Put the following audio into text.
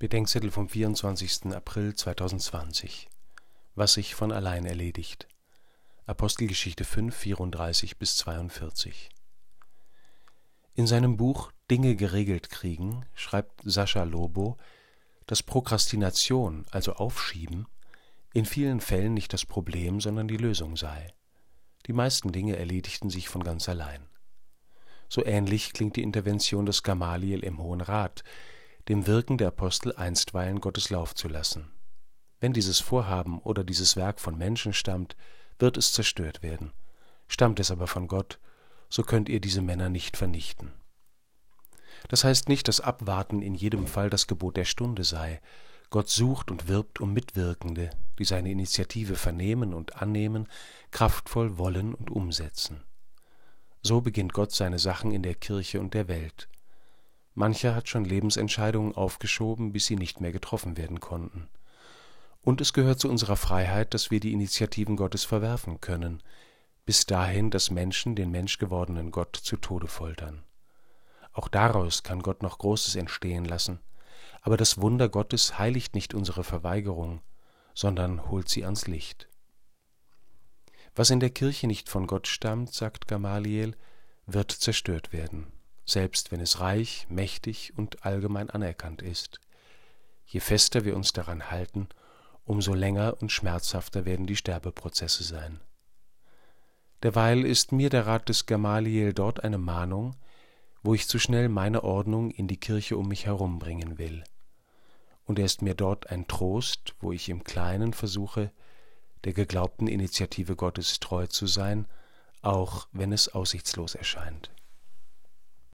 Bedenkzettel vom 24. April 2020 Was sich von allein erledigt. Apostelgeschichte 5, 34 bis 42. In seinem Buch Dinge geregelt kriegen schreibt Sascha Lobo, dass Prokrastination, also Aufschieben, in vielen Fällen nicht das Problem, sondern die Lösung sei. Die meisten Dinge erledigten sich von ganz allein. So ähnlich klingt die Intervention des Gamaliel im Hohen Rat, dem Wirken der Apostel einstweilen Gottes Lauf zu lassen. Wenn dieses Vorhaben oder dieses Werk von Menschen stammt, wird es zerstört werden. Stammt es aber von Gott, so könnt ihr diese Männer nicht vernichten. Das heißt nicht, dass Abwarten in jedem Fall das Gebot der Stunde sei. Gott sucht und wirbt um Mitwirkende, die seine Initiative vernehmen und annehmen, kraftvoll wollen und umsetzen. So beginnt Gott seine Sachen in der Kirche und der Welt. Mancher hat schon Lebensentscheidungen aufgeschoben, bis sie nicht mehr getroffen werden konnten. Und es gehört zu unserer Freiheit, dass wir die Initiativen Gottes verwerfen können, bis dahin, dass Menschen den menschgewordenen Gott zu Tode foltern. Auch daraus kann Gott noch Großes entstehen lassen, aber das Wunder Gottes heiligt nicht unsere Verweigerung, sondern holt sie ans Licht. Was in der Kirche nicht von Gott stammt, sagt Gamaliel, wird zerstört werden selbst wenn es reich, mächtig und allgemein anerkannt ist. Je fester wir uns daran halten, umso länger und schmerzhafter werden die Sterbeprozesse sein. Derweil ist mir der Rat des Gamaliel dort eine Mahnung, wo ich zu schnell meine Ordnung in die Kirche um mich herum bringen will. Und er ist mir dort ein Trost, wo ich im Kleinen versuche, der geglaubten Initiative Gottes treu zu sein, auch wenn es aussichtslos erscheint.